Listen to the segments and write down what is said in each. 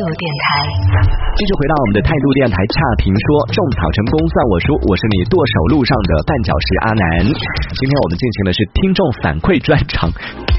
度电台，继续回到我们的态度电台差评说，种草成功算我输，我是你剁手路上的绊脚石阿南。今天我们进行的是听众反馈专场。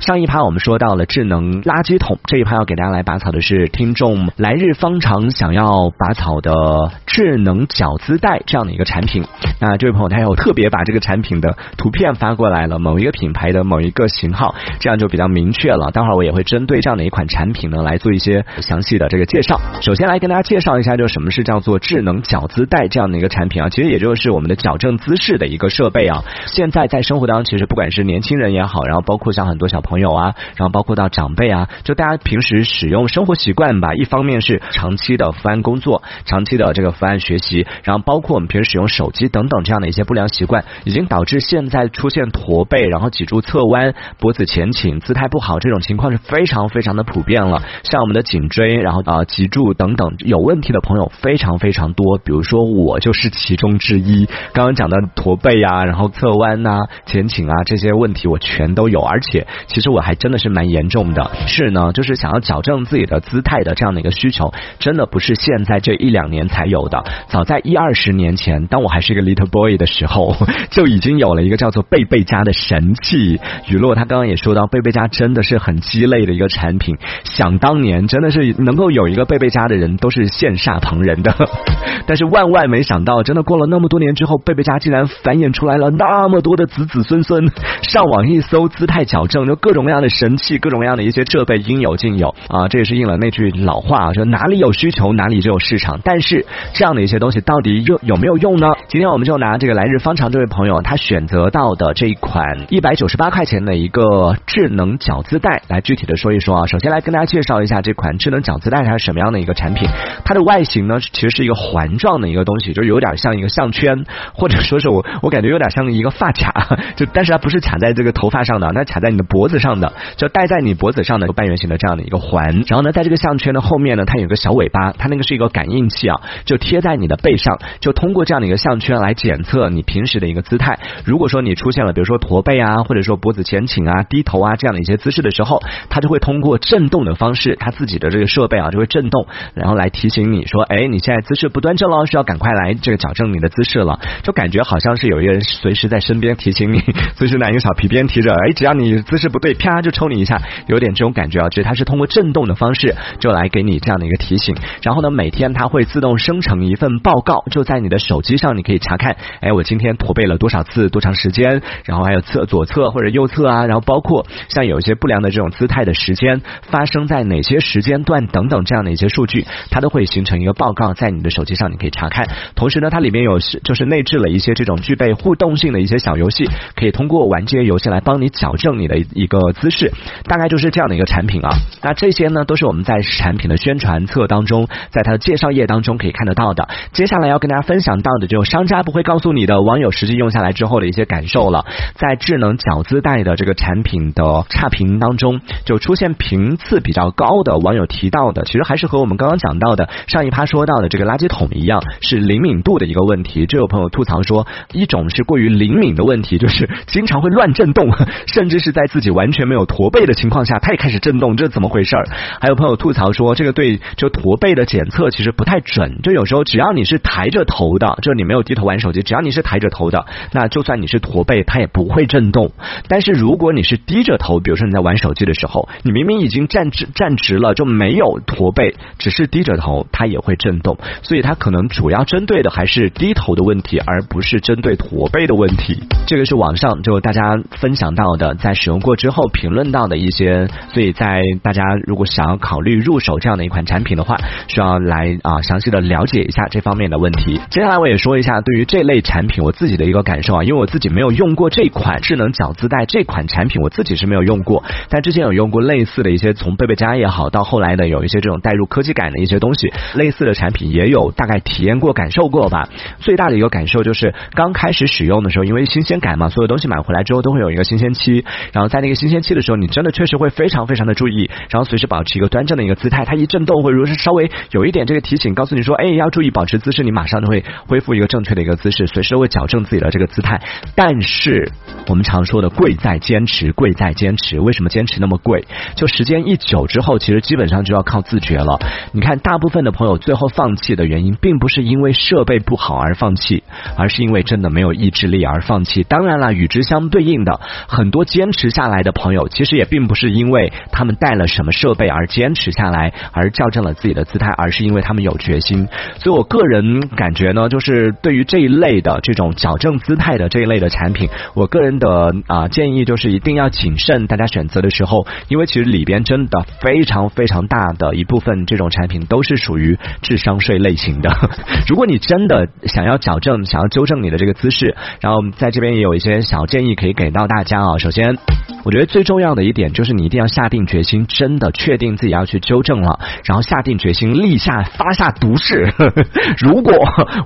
上一趴我们说到了智能垃圾桶，这一趴要给大家来拔草的是听众来日方长想要拔草的智能饺子袋这样的一个产品。那这位朋友他有特别把这个产品的图片发过来了，某一个品牌的某一个型号，这样就比较明确了。待会儿我也会针对这样的一款产品呢来做一些详细的这个介绍。首先来跟大家介绍一下，就什么是叫做智能饺子袋这样的一个产品啊？其实也就是我们的矫正姿势的一个设备啊。现在在生活当中，其实不管是年轻人也好，然后包括像很多小朋友啊，然后包括到长辈啊，就大家平时使用生活习惯吧，一方面是长期的伏案工作，长期的这个伏案学习，然后包括我们平时使用手机等等这样的一些不良习惯，已经导致现在出现驼背，然后脊柱侧弯、脖子前倾、姿态不好这种情况是非常非常的普遍了。像我们的颈椎，然后啊脊柱等等有问题的朋友非常非常多，比如说我就是其中之一。刚刚讲的驼背啊，然后侧弯呐、前倾啊这些问题我全都有，而且其实我还真的是蛮严重的。是呢，就是想要矫正自己的姿态的这样的一个需求，真的不是现在这一两年才有的。早在一二十年前，当我还是一个 little boy 的时候，就已经有了一个叫做贝贝佳的神器。雨落他刚刚也说到，贝贝佳真的是很鸡肋的一个产品。想当年，真的是能够有一个贝贝佳的人，都是羡煞旁人的。但是万万没想到，真的过了那么多年之后，贝贝佳竟然繁衍出来了那么多的子子孙孙。上网一搜，姿态矫正，就各种各样的神器，各种各样的一些设备应有尽有啊！这也是应了那句老话，说哪里有需求，哪里就有市场。但是这样的一些东西到底有有没有用呢？今天我们就拿这个来日方长这位朋友他选择到的这一款一百九十八块钱的一个智能饺子袋来具体的说一说啊。首先来跟大家介绍一下这款智能饺子袋它是什么样的一个产品。它的外形呢，其实是一个环状的一个东西，就有点像一个项圈，或者说是我我感觉有点像一个发卡，就但是它不是卡在这个头发上的，那卡在你的脖子上的，就戴在你脖子上的半圆形的这样的一个环。然后呢，在这个项圈的后面呢，它有个小尾巴，它那个是一个感应器啊，就贴在你的背上，就通过这样的一个项圈来检测你平时的一个姿态。如果说你出现了比如说驼背啊，或者说脖子前倾啊、低头啊这样的一些姿势的时候，它就会通过震动的方式，它自己的这个设备啊就会震动，然后来提醒你说，哎，你现在姿势不端正了，需要赶快来这个矫正你的姿势了。就感觉好像是有一个人随时在身边提醒你，随时拿一个小皮鞭提着，哎，只要你姿势不对，啪就抽你一下，有点这种感觉啊。其实它是通过震动的方式，就来给你这样的一个提醒。然后呢，每天它会自动生成一份报告，就在你的手机上，你可以查看，哎，我今天驼背了多少次，多长时间，然后还有侧左侧或者右侧啊，然后包括像有一些不良的这种姿态的时间发生在哪些时间段等等这样的一些数据，它都会形成一个报告，在你的手机上你可以查看。同时呢，它里面有就是内置了一些这种具备互动性的一些小游戏，可以通过玩这些游戏来帮你矫正你的一个姿势。大概就是这样的一个产品啊。那这些呢，都是我们在产品的宣传册当中，在它的介绍页当中可以看得到的。接下来要跟大家分享到的，就商家不会告诉你的，网友实际用下来之后的一些感受了。在智能饺子袋的这个产品的差评当中，就出现频次比较高的网友提到的，其实还是和我们刚刚讲到的上一趴说到的这个垃圾桶一样，是灵敏度的一个问题。就有朋友吐槽说，一种是过于灵敏的问题，就是经常会乱震动，甚至是在自己玩完全没有驼背的情况下，它也开始震动，这怎么回事儿？还有朋友吐槽说，这个对就驼背的检测其实不太准，就有时候只要你是抬着头的，就你没有低头玩手机，只要你是抬着头的，那就算你是驼背，它也不会震动。但是如果你是低着头，比如说你在玩手机的时候，你明明已经站直站直了，就没有驼背，只是低着头，它也会震动。所以它可能主要针对的还是低头的问题，而不是针对驼背的问题。这个是网上就大家分享到的，在使用过之之后评论到的一些。所以在大家如果想要考虑入手这样的一款产品的话，需要来啊详细的了解一下这方面的问题。接下来我也说一下对于这类产品我自己的一个感受啊，因为我自己没有用过这款智能饺子袋这款产品，我自己是没有用过，但之前有用过类似的一些从贝贝佳也好，到后来的有一些这种带入科技感的一些东西，类似的产品也有大概体验过、感受过吧。最大的一个感受就是刚开始使用的时候，因为新鲜感嘛，所有东西买回来之后都会有一个新鲜期，然后在那个新鲜期的时候，你真的确实会非常非常的注意，然后随时保持一个端正的一个姿态。它一震动，或者说是稍微有一点这个提醒，告诉你说，哎，要注意保持姿势，你马上就会恢复一个正确的一个姿势，随时都会矫正自己的这个姿态。但是我们常说的贵在坚持，贵在坚持。为什么坚持那么贵？就时间一久之后，其实基本上就要靠自觉了。你看，大部分的朋友最后放弃的原因，并不是因为设备不好而放弃，而是因为真的没有意志力而放弃。当然了，与之相对应的，很多坚持下来的朋友，其实也并不是因为他们带了什么设备而坚持下来，而校正了自己的姿态，而是因为他们有决心。所以我个人感觉呢，就是对于这一类的这种矫正姿态的这一类的产品，我个人的啊建议就是一定要谨慎，大家选择的时候，因为其实里边真的非常非常大的一部分这种产品都是属于智商税类型的。如果你真的想要矫正、想要纠正你的这个姿势，然后在这边也有一些小建议可以给到大家啊。首先，我觉觉得最重要的一点就是你一定要下定决心，真的确定自己要去纠正了，然后下定决心立下发下毒誓，如果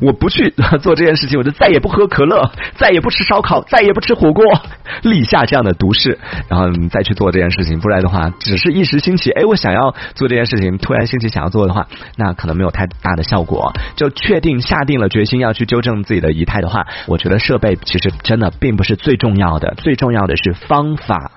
我不去做这件事情，我就再也不喝可乐，再也不吃烧烤，再也不吃火锅，立下这样的毒誓，然后你再去做这件事情。不然的话，只是一时兴起，哎，我想要做这件事情，突然兴起想要做的话，那可能没有太大的效果。就确定下定了决心要去纠正自己的仪态的话，我觉得设备其实真的并不是最重要的，最重要的是方法。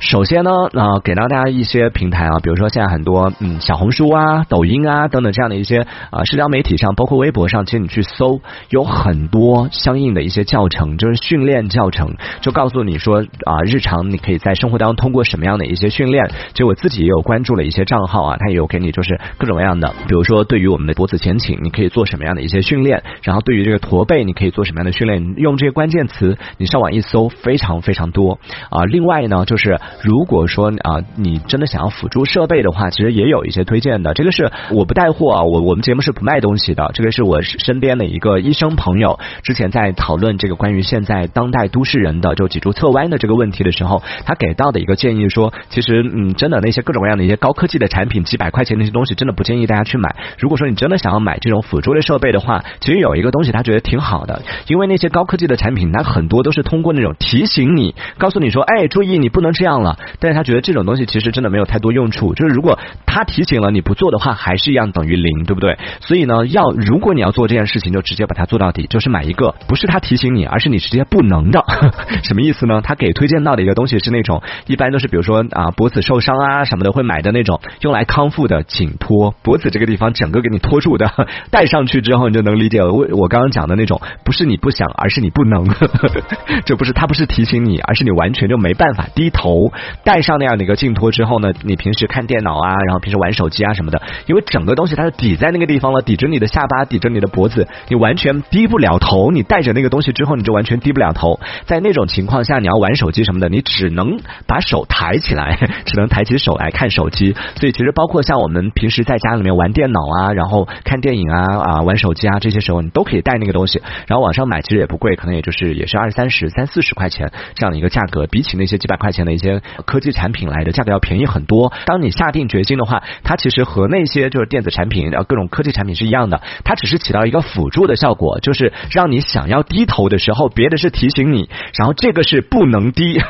首先呢，呃，给到大家一些平台啊，比如说现在很多嗯小红书啊、抖音啊等等这样的一些啊社交媒体上，包括微博上，其实你去搜有很多相应的一些教程，就是训练教程，就告诉你说啊，日常你可以在生活当中通过什么样的一些训练。就我自己也有关注了一些账号啊，他也有给你就是各种各样的，比如说对于我们的脖子前倾，你可以做什么样的一些训练，然后对于这个驼背，你可以做什么样的训练，用这些关键词你上网一搜，非常非常多啊。另外呢，就是。如果说啊，你真的想要辅助设备的话，其实也有一些推荐的。这个是我不带货啊，我我们节目是不卖东西的。这个是我身边的一个医生朋友，之前在讨论这个关于现在当代都市人的就脊柱侧弯的这个问题的时候，他给到的一个建议说，其实嗯，真的那些各种各样的一些高科技的产品，几百块钱那些东西，真的不建议大家去买。如果说你真的想要买这种辅助类设备的话，其实有一个东西他觉得挺好的，因为那些高科技的产品，它很多都是通过那种提醒你，告诉你说，哎，注意你不能这样了。但是他觉得这种东西其实真的没有太多用处，就是如果他提醒了你不做的话，还是一样等于零，对不对？所以呢，要如果你要做这件事情，就直接把它做到底，就是买一个不是他提醒你，而是你直接不能的，什么意思呢？他给推荐到的一个东西是那种一般都是比如说啊脖子受伤啊什么的会买的那种用来康复的颈托，脖子这个地方整个给你托住的，戴上去之后你就能理解我我刚刚讲的那种，不是你不想，而是你不能，这不是他不是提醒你，而是你完全就没办法低头。戴上那样的一个镜托之后呢，你平时看电脑啊，然后平时玩手机啊什么的，因为整个东西它是抵在那个地方了，抵着你的下巴，抵着你的脖子，你完全低不了头。你戴着那个东西之后，你就完全低不了头。在那种情况下，你要玩手机什么的，你只能把手抬起来，只能抬起手来看手机。所以其实包括像我们平时在家里面玩电脑啊，然后看电影啊啊玩手机啊这些时候，你都可以带那个东西。然后网上买其实也不贵，可能也就是也是二三十、三四十块钱这样的一个价格，比起那些几百块钱的一些科。技产品来的价格要便宜很多。当你下定决心的话，它其实和那些就是电子产品、然后各种科技产品是一样的，它只是 起到一个辅助的效果，就是让你想要低头的时候，别的是提醒你，然后这个是不能低，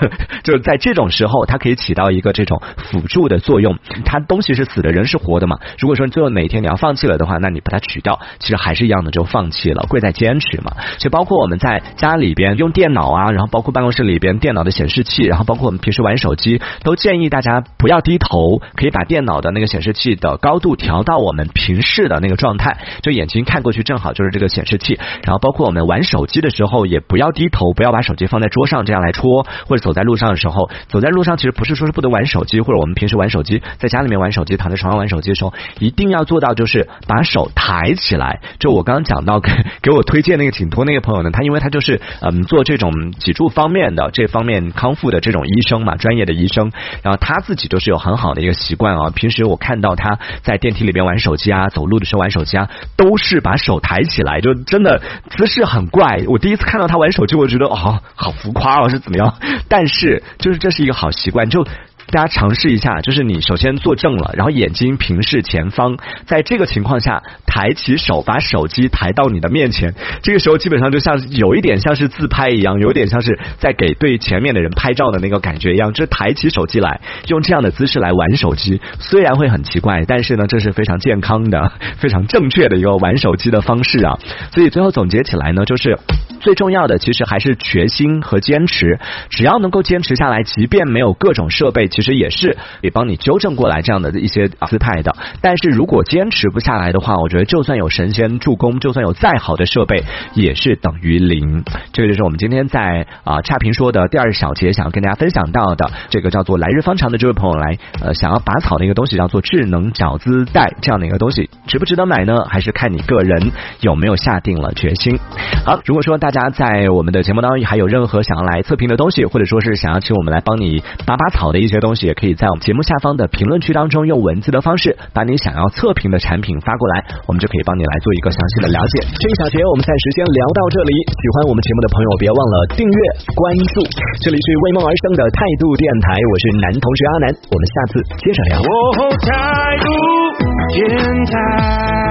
就是在这种时候，它可以起到一个这种辅助的作用。它东西是死的，人是活的嘛。如果说最后哪一天你要放弃了的话，那你把它取掉，其实还是一样的，就放弃了。贵在坚持嘛。所以包括我们在家里边用电脑啊，然后包括办公室里边电脑的显示器，然后包括我们平时玩手机。都建议大家不要低头，可以把电脑的那个显示器的高度调到我们平视的那个状态，就眼睛看过去正好就是这个显示器。然后包括我们玩手机的时候，也不要低头，不要把手机放在桌上这样来戳，或者走在路上的时候，走在路上其实不是说是不能玩手机，或者我们平时玩手机，在家里面玩手机，躺在床上玩手机的时候，一定要做到就是把手抬起来。就我刚刚讲到给给我推荐那个颈托那个朋友呢，他因为他就是嗯做这种脊柱方面的这方面康复的这种医生嘛，专专业的医。生，然后他自己就是有很好的一个习惯啊。平时我看到他在电梯里边玩手机啊，走路的时候玩手机啊，都是把手抬起来，就真的姿势很怪。我第一次看到他玩手机，我觉得哦，好浮夸哦，是怎么样？但是就是这是一个好习惯，就。大家尝试一下，就是你首先坐正了，然后眼睛平视前方，在这个情况下抬起手，把手机抬到你的面前，这个时候基本上就像有一点像是自拍一样，有点像是在给对前面的人拍照的那个感觉一样，就是抬起手机来，用这样的姿势来玩手机，虽然会很奇怪，但是呢，这是非常健康的、非常正确的一个玩手机的方式啊。所以最后总结起来呢，就是最重要的其实还是决心和坚持，只要能够坚持下来，即便没有各种设备，其实也是也帮你纠正过来这样的一些姿态的。但是如果坚持不下来的话，我觉得就算有神仙助攻，就算有再好的设备，也是等于零。这个就是我们今天在啊差评说的第二小节想要跟大家分享到的这个叫做来日方长的这位朋友来呃想要拔草的一个东西，叫做智能脚姿带这样的一个东西，值不值得买呢？还是看你个人有没有下定了决心。好，如果说大家在我们的节目当中还有任何想要来测评的东西，或者说是想要请我们来帮你拔拔草的一些东西，也可以在我们节目下方的评论区当中用文字的方式把你想要测评的产品发过来，我们就可以帮你来做一个详细的了解。这一小节我们暂时先聊到这里，喜欢我们节目的朋友别忘了订阅关注。这里是为梦而生的态度电台，我是男同学阿南，我们下次接着聊。电台。